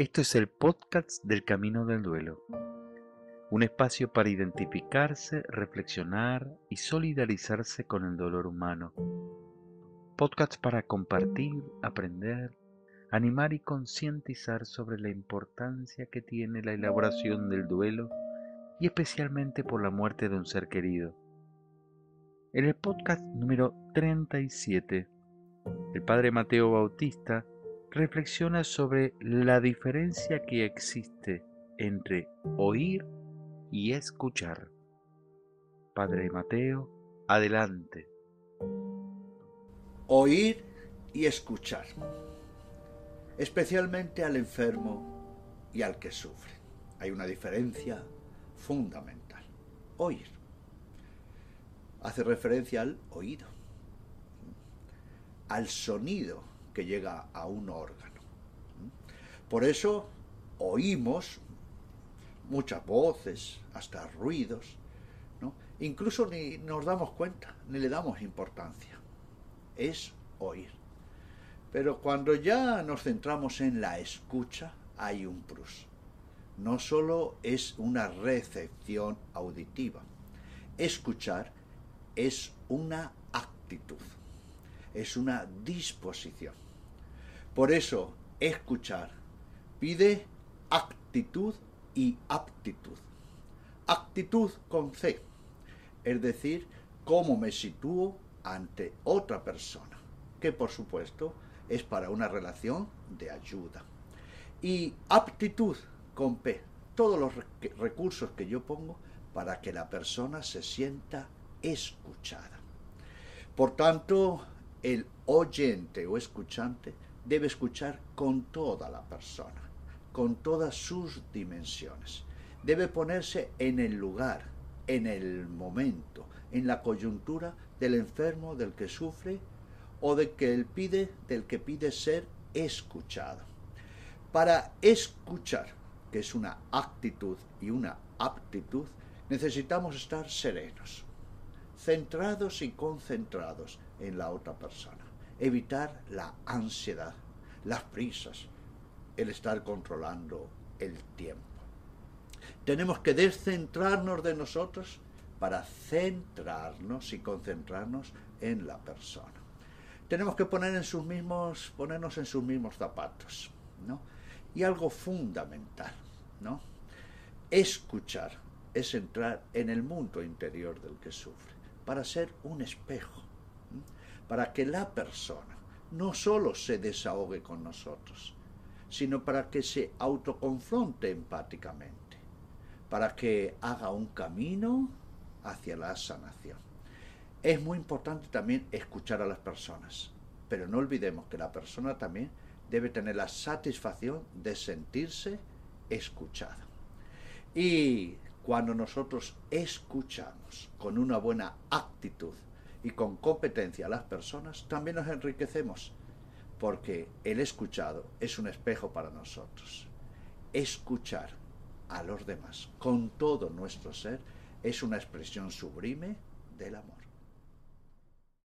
Esto es el podcast del Camino del Duelo, un espacio para identificarse, reflexionar y solidarizarse con el dolor humano. Podcast para compartir, aprender, animar y concientizar sobre la importancia que tiene la elaboración del duelo y especialmente por la muerte de un ser querido. En el podcast número 37, el padre Mateo Bautista reflexiona sobre la diferencia que existe entre oír y escuchar. Padre Mateo, adelante. Oír y escuchar, especialmente al enfermo y al que sufre. Hay una diferencia fundamental. Oír hace referencia al oído, al sonido que llega a un órgano. Por eso oímos muchas voces, hasta ruidos, ¿no? incluso ni nos damos cuenta, ni le damos importancia. Es oír. Pero cuando ya nos centramos en la escucha, hay un plus. No solo es una recepción auditiva, escuchar es una actitud es una disposición. Por eso, escuchar pide actitud y aptitud. Actitud con C, es decir, cómo me sitúo ante otra persona, que por supuesto es para una relación de ayuda. Y aptitud con P, todos los recursos que yo pongo para que la persona se sienta escuchada. Por tanto, el oyente o escuchante debe escuchar con toda la persona, con todas sus dimensiones. Debe ponerse en el lugar, en el momento, en la coyuntura del enfermo, del que sufre o de que él pide, del que pide ser escuchado. Para escuchar, que es una actitud y una aptitud, necesitamos estar serenos, centrados y concentrados en la otra persona. Evitar la ansiedad, las prisas, el estar controlando el tiempo. Tenemos que descentrarnos de nosotros para centrarnos y concentrarnos en la persona. Tenemos que poner en sus mismos, ponernos en sus mismos zapatos, ¿no? Y algo fundamental, ¿no? Escuchar es entrar en el mundo interior del que sufre para ser un espejo, para que la persona no solo se desahogue con nosotros, sino para que se autoconfronte empáticamente, para que haga un camino hacia la sanación. Es muy importante también escuchar a las personas, pero no olvidemos que la persona también debe tener la satisfacción de sentirse escuchada. Y cuando nosotros escuchamos con una buena actitud y con competencia a las personas, también nos enriquecemos, porque el escuchado es un espejo para nosotros. Escuchar a los demás con todo nuestro ser es una expresión sublime del amor.